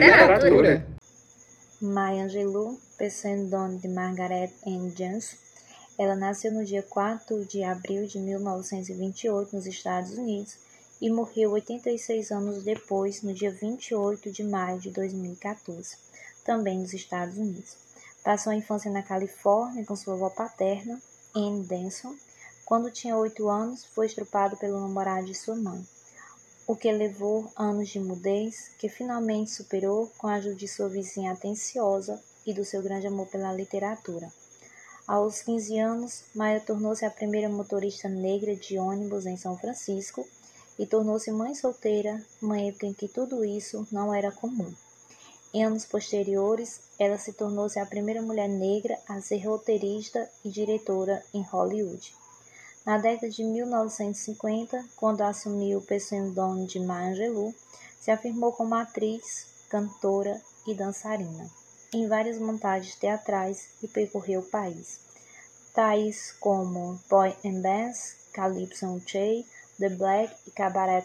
literatura. Maya Angelou, pseudonym de Margaret Ann Jones, ela nasceu no dia 4 de abril de 1928 nos Estados Unidos e morreu 86 anos depois, no dia 28 de maio de 2014, também nos Estados Unidos. Passou a infância na Califórnia com sua avó paterna, Anne Denson. Quando tinha oito anos, foi estrupado pelo namorado de sua mãe, o que levou anos de mudez, que finalmente superou com a ajuda de sua vizinha atenciosa e do seu grande amor pela literatura. Aos 15 anos, Maia tornou-se a primeira motorista negra de ônibus em São Francisco e tornou-se mãe solteira, uma época em que tudo isso não era comum. Em anos posteriores, ela se tornou-se a primeira mulher negra a ser roteirista e diretora em Hollywood. Na década de 1950, quando assumiu o pseudônimo de Maya Angelou, se afirmou como atriz, cantora e dançarina em várias montagens teatrais e percorreu o país, tais como Boy and Bands, Calypso and Che, The Black e Cabaret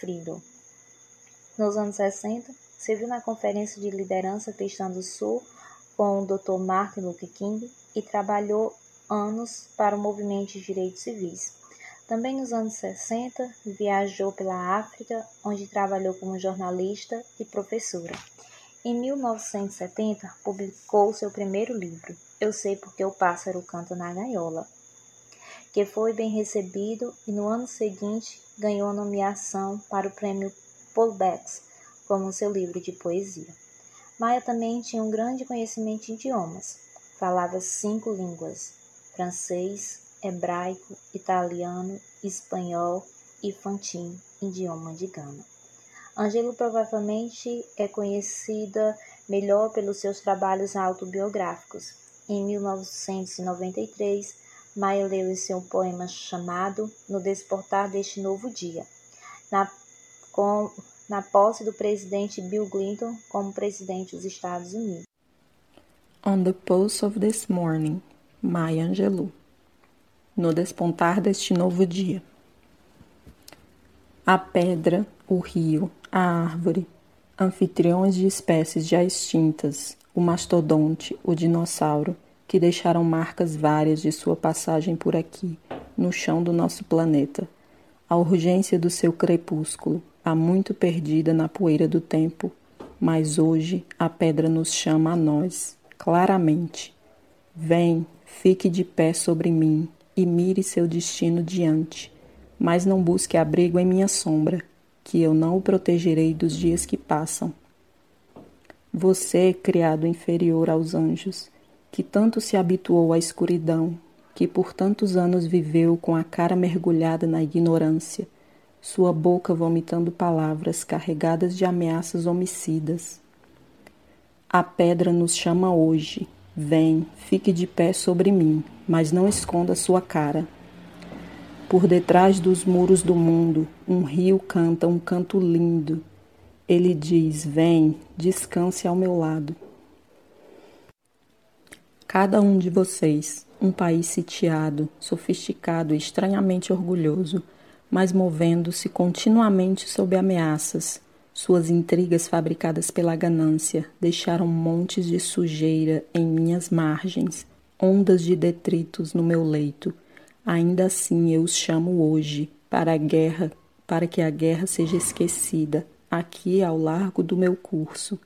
Freedom. Nos anos 60, serviu na Conferência de Liderança Cristã do Sul com o Dr. Martin Luther King e trabalhou anos para o movimento de direitos civis. Também nos anos 60, viajou pela África, onde trabalhou como jornalista e professora. Em 1970, publicou seu primeiro livro, Eu Sei Porque o Pássaro Canta na Gaiola, que foi bem recebido e no ano seguinte ganhou a nomeação para o prêmio Betts como seu livro de poesia. Maia também tinha um grande conhecimento de idiomas. Falava cinco línguas: francês, hebraico, italiano, espanhol e fantim, idioma de Gana. Angelo provavelmente é conhecida melhor pelos seus trabalhos autobiográficos. Em 1993, Maia leu em seu poema chamado No Desportar deste Novo Dia, na, com, na posse do presidente Bill Clinton como presidente dos Estados Unidos. On the pulse of this morning, Maya Angelou. No despontar deste novo dia. A pedra, o rio, a árvore, anfitriões de espécies já extintas, o mastodonte, o dinossauro, que deixaram marcas várias de sua passagem por aqui, no chão do nosso planeta. A urgência do seu crepúsculo, há muito perdida na poeira do tempo, mas hoje a pedra nos chama a nós, claramente. Vem, fique de pé sobre mim e mire seu destino diante, mas não busque abrigo em minha sombra, que eu não o protegerei dos dias que passam. Você, criado inferior aos anjos, que tanto se habituou à escuridão, que por tantos anos viveu com a cara mergulhada na ignorância, sua boca vomitando palavras carregadas de ameaças homicidas. A pedra nos chama hoje. Vem, fique de pé sobre mim, mas não esconda sua cara. Por detrás dos muros do mundo, um rio canta um canto lindo. Ele diz: Vem, descanse ao meu lado. Cada um de vocês, um país sitiado, sofisticado e estranhamente orgulhoso, mas movendo-se continuamente sob ameaças. Suas intrigas fabricadas pela ganância deixaram montes de sujeira em minhas margens, ondas de detritos no meu leito. Ainda assim eu os chamo hoje para a guerra, para que a guerra seja esquecida, aqui ao largo do meu curso.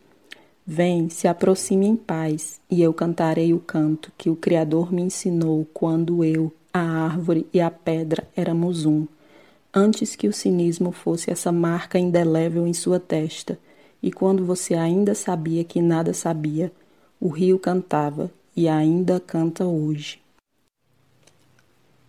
Vem, se aproxime em paz, e eu cantarei o canto que o Criador me ensinou quando eu, a árvore e a pedra éramos um, antes que o cinismo fosse essa marca indelével em sua testa, e quando você ainda sabia que nada sabia, o rio cantava e ainda canta hoje.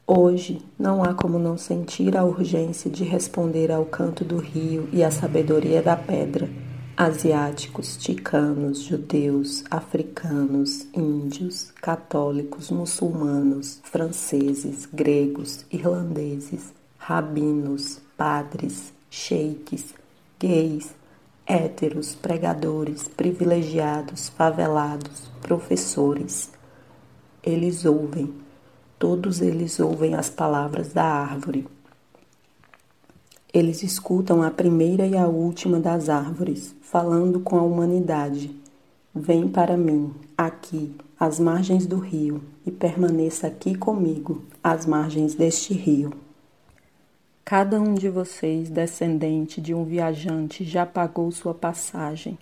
Hoje não há como não sentir a urgência de responder ao canto do rio e à sabedoria da pedra asiáticos, ticanos, judeus, africanos, índios, católicos, muçulmanos, franceses, gregos, irlandeses, rabinos, padres, sheiks, gays, héteros, pregadores, privilegiados, favelados, professores. Eles ouvem, todos eles ouvem as palavras da árvore Eles escutam a primeira e a última das árvores, falando com a humanidade. Vem para mim, aqui, às margens do rio, e permaneça aqui comigo, às margens deste rio. Cada um de vocês, descendente de um viajante, já pagou sua passagem.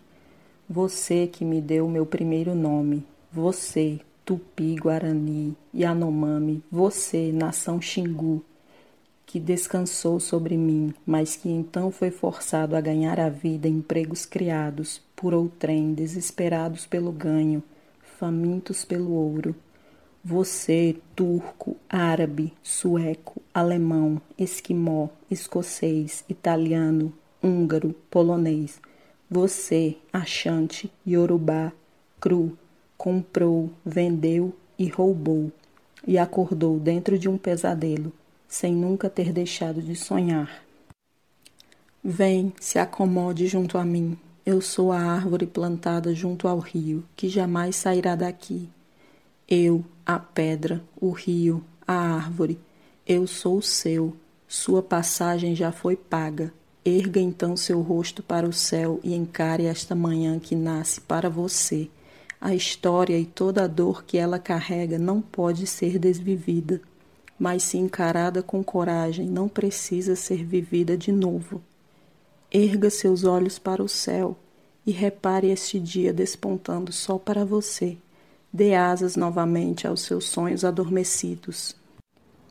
Você que me deu meu primeiro nome, você, Tupi, Guarani, Yanomami, você, nação Xingu, que descansou sobre mim, mas que então foi forçado a ganhar a vida em empregos criados por outrem, desesperados pelo ganho, famintos pelo ouro. Você, turco, árabe, sueco, alemão, esquimó, escocês, italiano, húngaro, polonês. Você, achante, iorubá, cru, comprou, vendeu e roubou, e acordou dentro de um pesadelo, sem nunca ter deixado de sonhar. Vem, se acomode junto a mim. Eu sou a árvore plantada junto ao rio, que jamais sairá daqui. Eu, a pedra, o rio, a árvore, eu sou o seu, sua passagem já foi paga. Erga então seu rosto para o céu e encare esta manhã que nasce para você. A história e toda a dor que ela carrega não pode ser desvivida, mas se encarada com coragem, não precisa ser vivida de novo. Erga seus olhos para o céu e repare este dia despontando só para você dê asas novamente aos seus sonhos adormecidos.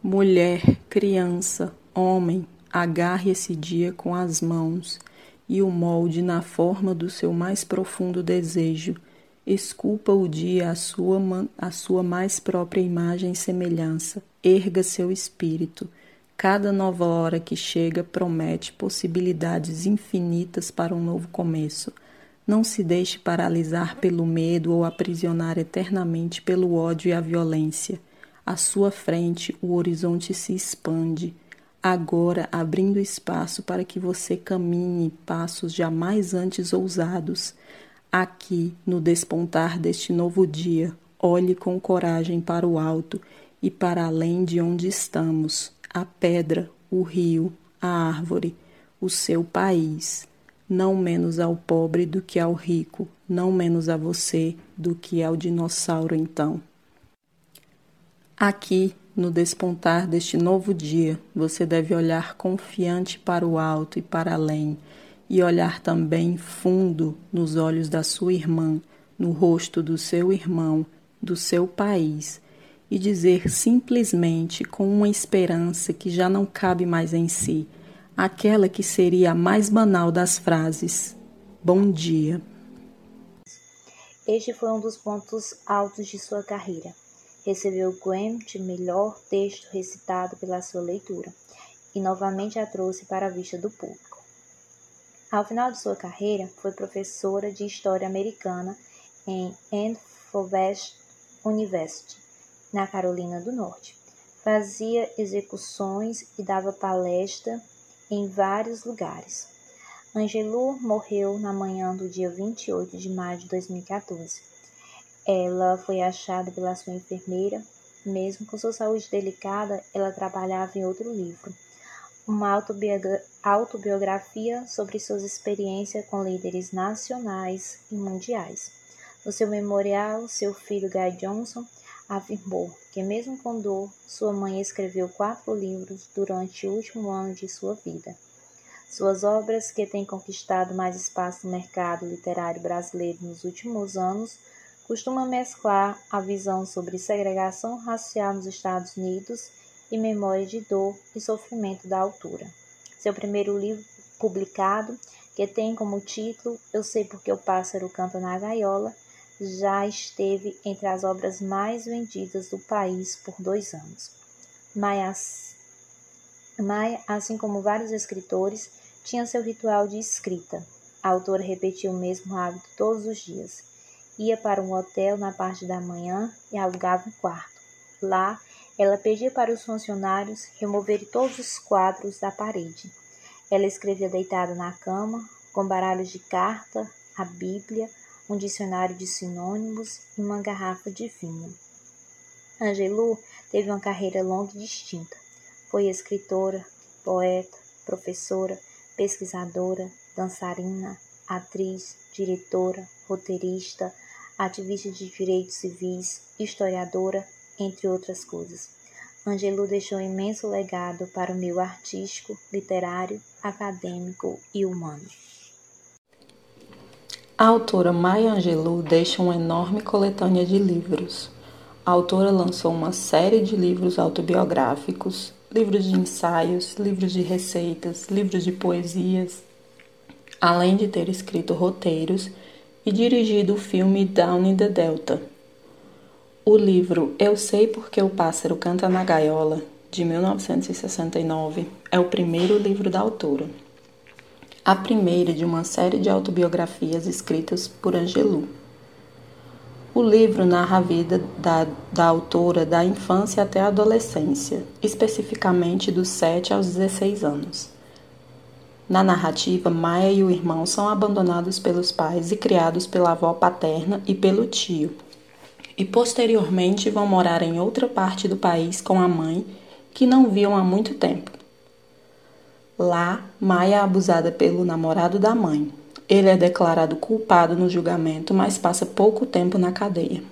Mulher, criança, homem, agarre esse dia com as mãos e o molde na forma do seu mais profundo desejo. Esculpa o dia sua, à sua mais própria imagem e semelhança. Erga seu espírito. Cada nova hora que chega promete possibilidades infinitas para um novo começo. Não se deixe paralisar pelo medo ou aprisionar eternamente pelo ódio e a violência. À sua frente, o horizonte se expande, agora abrindo espaço para que você caminhe passos jamais antes ousados. Aqui, no despontar deste novo dia, olhe com coragem para o alto e para além de onde estamos a pedra, o rio, a árvore, o seu país não menos ao pobre do que ao rico, não menos a você do que ao dinossauro então. Aqui, no despontar deste novo dia, você deve olhar confiante para o alto e para além, e olhar também fundo nos olhos da sua irmã, no rosto do seu irmão, do seu país, e dizer simplesmente com uma esperança que já não cabe mais em si: aquela que seria a mais banal das frases: Bom dia. Este foi um dos pontos altos de sua carreira. Recebeu o Grammy de melhor texto recitado pela sua leitura e novamente a trouxe para a vista do público. Ao final de sua carreira, foi professora de História Americana em Ann University, na Carolina do Norte. Fazia execuções e dava palestra em vários lugares. Angelou morreu na manhã do dia 28 de maio de 2014. Ela foi achada pela sua enfermeira. Mesmo com sua saúde delicada, ela trabalhava em outro livro, uma autobiografia sobre suas experiências com líderes nacionais e mundiais. No seu memorial, seu filho Guy Johnson afirmou que, mesmo com dor, sua mãe escreveu quatro livros durante o último ano de sua vida. Suas obras, que têm conquistado mais espaço no mercado literário brasileiro nos últimos anos, costumam mesclar a visão sobre segregação racial nos Estados Unidos e memória de dor e sofrimento da altura. Seu primeiro livro publicado, que tem como título Eu Sei Porque o Pássaro Canta na Gaiola, já esteve entre as obras mais vendidas do país por dois anos. Maia, Maia, assim como vários escritores, tinha seu ritual de escrita. A autora repetia o mesmo hábito todos os dias. Ia para um hotel na parte da manhã e alugava um quarto. Lá, ela pedia para os funcionários removerem todos os quadros da parede. Ela escrevia deitada na cama, com baralhos de carta, a Bíblia, um dicionário de sinônimos e uma garrafa de vinho. Angelou teve uma carreira longa e distinta. Foi escritora, poeta, professora, pesquisadora, dançarina, atriz, diretora, roteirista, ativista de direitos civis, historiadora, entre outras coisas. Angelou deixou um imenso legado para o meio artístico, literário, acadêmico e humano. A autora Maya Angelou deixa uma enorme coletânea de livros. A autora lançou uma série de livros autobiográficos, livros de ensaios, livros de receitas, livros de poesias, além de ter escrito roteiros e dirigido o filme Down in the Delta. O livro Eu Sei Porque o Pássaro Canta na Gaiola, de 1969, é o primeiro livro da autora. A primeira de uma série de autobiografias escritas por Angelou. O livro narra a vida da, da autora da infância até a adolescência, especificamente dos 7 aos 16 anos. Na narrativa, Maia e o irmão são abandonados pelos pais e criados pela avó paterna e pelo tio, e posteriormente vão morar em outra parte do país com a mãe, que não viam há muito tempo. Lá, Maia é abusada pelo namorado da mãe. Ele é declarado culpado no julgamento, mas passa pouco tempo na cadeia.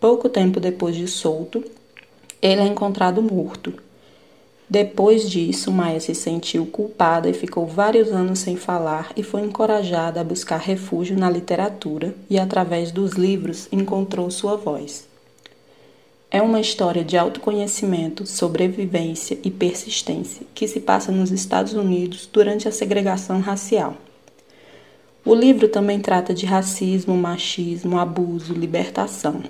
Pouco tempo depois de solto, ele é encontrado morto depois disso, Maia se sentiu culpada e ficou vários anos sem falar e foi encorajada a buscar refúgio na literatura e, através dos livros, encontrou sua voz. É uma história de autoconhecimento, sobrevivência e persistência que se passa nos Estados Unidos durante a segregação racial. O livro também trata de racismo, machismo, abuso, libertação.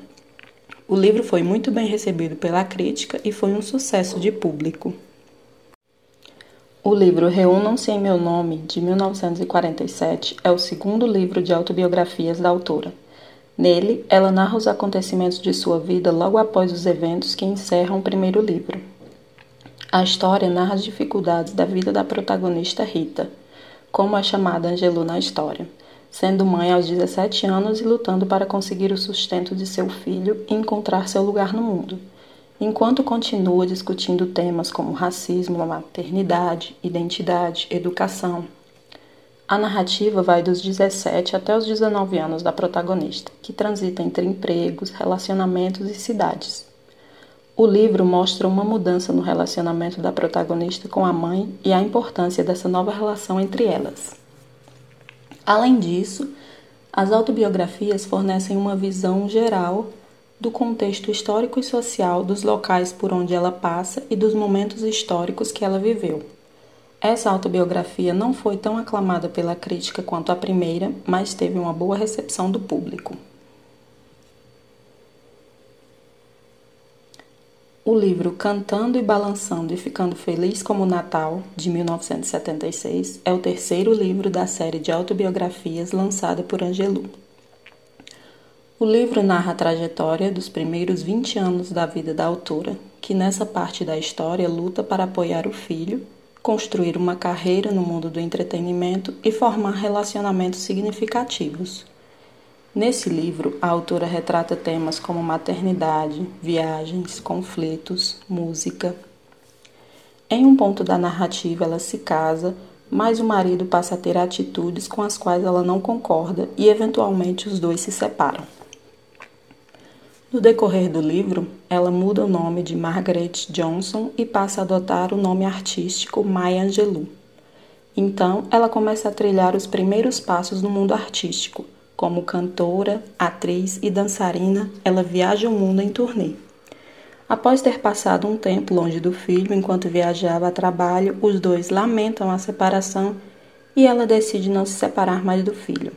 O livro foi muito bem recebido pela crítica e foi um sucesso de público. O livro Reúnam-se em Meu Nome, de 1947, é o segundo livro de autobiografias da autora. Nele, ela narra os acontecimentos de sua vida logo após os eventos que encerram o primeiro livro. A história narra as dificuldades da vida da protagonista Rita, como é chamada Angelu na história, sendo mãe aos 17 anos e lutando para conseguir o sustento de seu filho e encontrar seu lugar no mundo enquanto continua discutindo temas como racismo, maternidade, identidade, educação. A narrativa vai dos 17 até os 19 anos da protagonista, que transita entre empregos, relacionamentos e cidades. O livro mostra uma mudança no relacionamento da protagonista com a mãe e a importância dessa nova relação entre elas. Além disso, as autobiografias fornecem uma visão geral do contexto histórico e social dos locais por onde ela passa e dos momentos históricos que ela viveu. Essa autobiografia não foi tão aclamada pela crítica quanto a primeira, mas teve uma boa recepção do público. O livro Cantando e Balançando e Ficando Feliz como Natal, de 1976, é o terceiro livro da série de autobiografias lançada por Angelou. O livro narra a trajetória dos primeiros 20 anos da vida da autora, que nessa parte da história luta para apoiar o filho, construir uma carreira no mundo do entretenimento e formar relacionamentos significativos. Nesse livro, a autora retrata temas como maternidade, viagens, conflitos, música. Em um ponto da narrativa, ela se casa, mas o marido passa a ter atitudes com as quais ela não concorda e, eventualmente, os dois se separam. No decorrer do livro, ela muda o nome de Margaret Johnson e passa a adotar o nome artístico Maya Angelou. Então, ela começa a trilhar os primeiros passos no mundo artístico. Como cantora, atriz e dançarina, ela viaja o mundo em turnê. Após ter passado um tempo longe do filho enquanto viajava a trabalho, os dois lamentam a separação e ela decide não se separar mais do filho.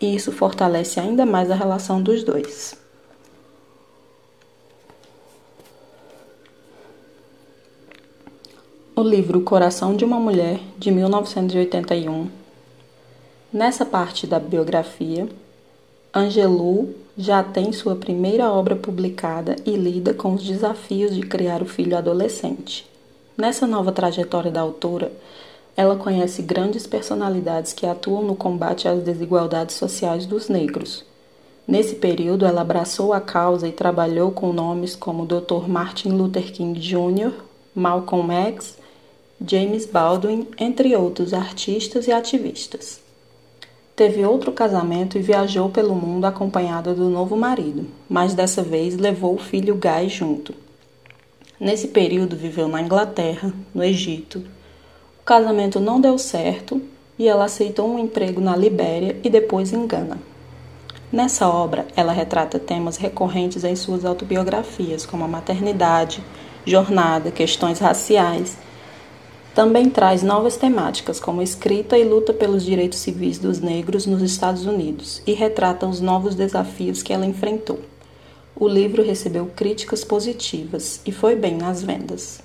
E isso fortalece ainda mais a relação dos dois. O livro Coração de uma Mulher, de 1981. Nessa parte da biografia, Angelou já tem sua primeira obra publicada e lida com os desafios de criar o filho adolescente. Nessa nova trajetória da autora, ela conhece grandes personalidades que atuam no combate às desigualdades sociais dos negros. Nesse período, ela abraçou a causa e trabalhou com nomes como Dr. Martin Luther King Jr., Malcolm X James Baldwin, entre outros artistas e ativistas. Teve outro casamento e viajou pelo mundo acompanhada do novo marido, mas dessa vez levou o filho Guy junto. Nesse período viveu na Inglaterra, no Egito. O casamento não deu certo e ela aceitou um emprego na Libéria e depois em Gana. Nessa obra, ela retrata temas recorrentes em suas autobiografias, como a maternidade, jornada, questões raciais. Também traz novas temáticas, como escrita e luta pelos direitos civis dos negros nos Estados Unidos, e retrata os novos desafios que ela enfrentou. O livro recebeu críticas positivas e foi bem nas vendas.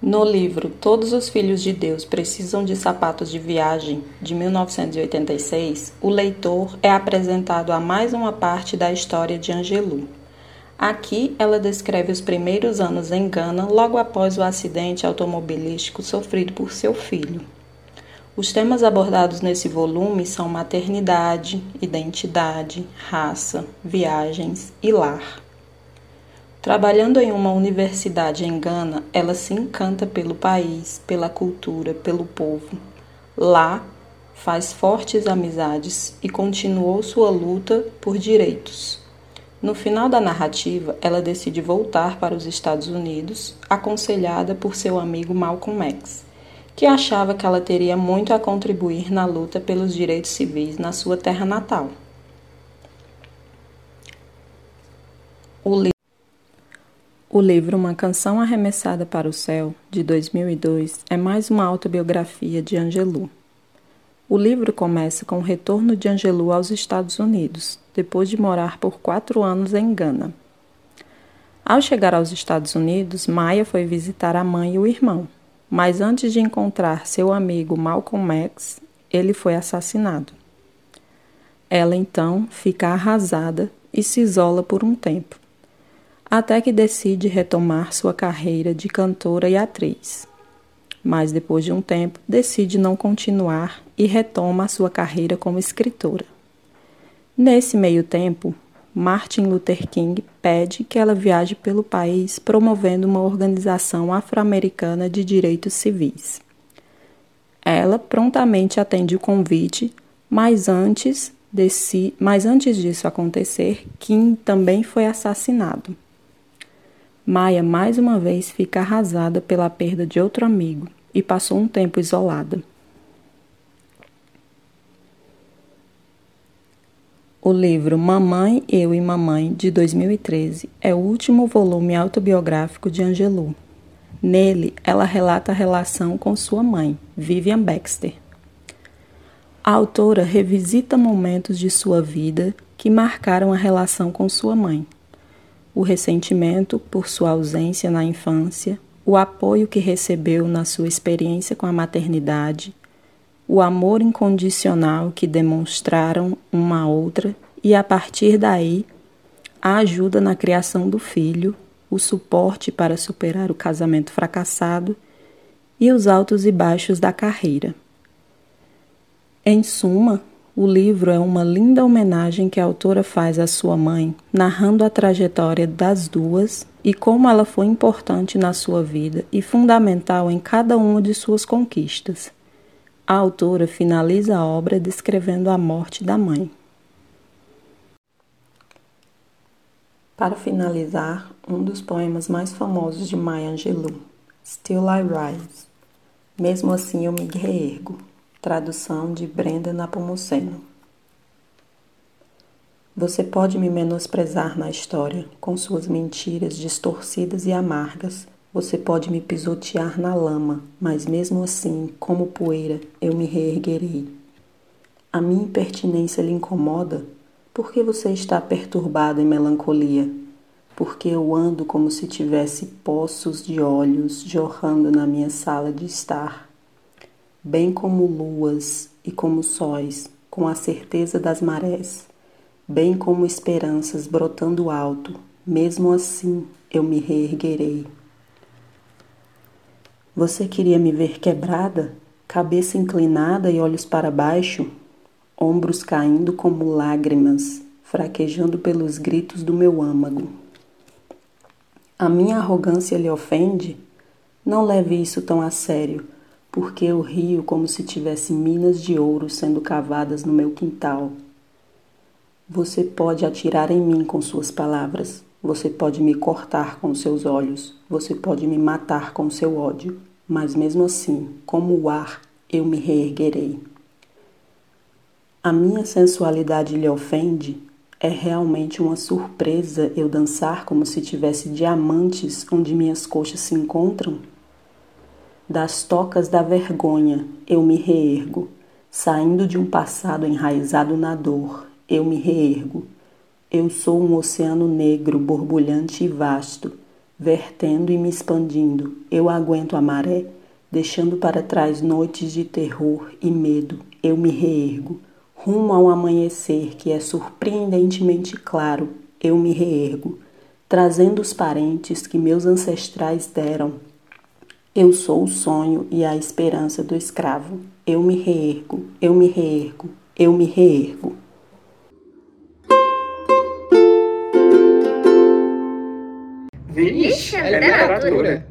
No livro Todos os Filhos de Deus Precisam de Sapatos de Viagem, de 1986, o leitor é apresentado a mais uma parte da história de Angelou. Aqui ela descreve os primeiros anos em Gana logo após o acidente automobilístico sofrido por seu filho. Os temas abordados nesse volume são maternidade, identidade, raça, viagens e lar. Trabalhando em uma universidade em Gana, ela se encanta pelo país, pela cultura, pelo povo. Lá, faz fortes amizades e continuou sua luta por direitos. No final da narrativa, ela decide voltar para os Estados Unidos, aconselhada por seu amigo Malcolm X, que achava que ela teria muito a contribuir na luta pelos direitos civis na sua terra natal. O livro Uma Canção Arremessada para o Céu, de 2002, é mais uma autobiografia de Angelou. O livro começa com o retorno de Angelou aos Estados Unidos, depois de morar por quatro anos em Gana. Ao chegar aos Estados Unidos, Maia foi visitar a mãe e o irmão, mas antes de encontrar seu amigo Malcolm X, ele foi assassinado. Ela então fica arrasada e se isola por um tempo até que decide retomar sua carreira de cantora e atriz. Mas depois de um tempo, decide não continuar e retoma sua carreira como escritora. Nesse meio tempo, Martin Luther King pede que ela viaje pelo país promovendo uma organização afro-americana de direitos civis. Ela prontamente atende o convite, mas antes, desse, mas antes disso acontecer, King também foi assassinado. Maia mais uma vez fica arrasada pela perda de outro amigo e passou um tempo isolada. O livro Mamãe, Eu e Mamãe, de 2013, é o último volume autobiográfico de Angelou. Nele, ela relata a relação com sua mãe, Vivian Baxter. A autora revisita momentos de sua vida que marcaram a relação com sua mãe, o ressentimento por sua ausência na infância, o apoio que recebeu na sua experiência com a maternidade, o amor incondicional que demonstraram uma a outra e, a partir daí, a ajuda na criação do filho, o suporte para superar o casamento fracassado e os altos e baixos da carreira. Em suma, o livro é uma linda homenagem que a autora faz à sua mãe, narrando a trajetória das duas e como ela foi importante na sua vida e fundamental em cada uma de suas conquistas. A autora finaliza a obra descrevendo a morte da mãe. Para finalizar, um dos poemas mais famosos de Maya Angelou, Still I Rise. Mesmo assim eu me reergo. Tradução de Brenda Napomuceno. Você pode me menosprezar na história com suas mentiras distorcidas e amargas. Você pode me pisotear na lama, mas mesmo assim, como poeira, eu me reerguerei. A minha impertinência lhe incomoda? Por que você está perturbado em melancolia? Porque eu ando como se tivesse poços de olhos jorrando na minha sala de estar bem como luas e como sóis, com a certeza das marés, bem como esperanças brotando alto, mesmo assim eu me reerguerei. Você queria me ver quebrada, cabeça inclinada e olhos para baixo, ombros caindo como lágrimas, fraquejando pelos gritos do meu âmago. A minha arrogância lhe ofende? Não leve isso tão a sério, porque eu rio como se tivesse minas de ouro sendo cavadas no meu quintal. Você pode atirar em mim com suas palavras, você pode me cortar com seus olhos, você pode me matar com seu ódio, mas mesmo assim, como o ar, eu me reerguerei. A minha sensualidade lhe ofende? É realmente uma surpresa eu dançar como se tivesse diamantes onde minhas coxas se encontram? Das tocas da vergonha eu me reergo, saindo de um passado enraizado na dor, eu me reergo. Eu sou um oceano negro, borbulhante e vasto, vertendo e me expandindo. Eu aguento a maré, deixando para trás noites de terror e medo. Eu me reergo rumo ao amanhecer que é surpreendentemente claro, eu me reergo, trazendo os parentes que meus ancestrais deram. Eu sou o sonho e a esperança do escravo. Eu me reergo, eu me reergo, eu me reergo. Vixe, é literatura.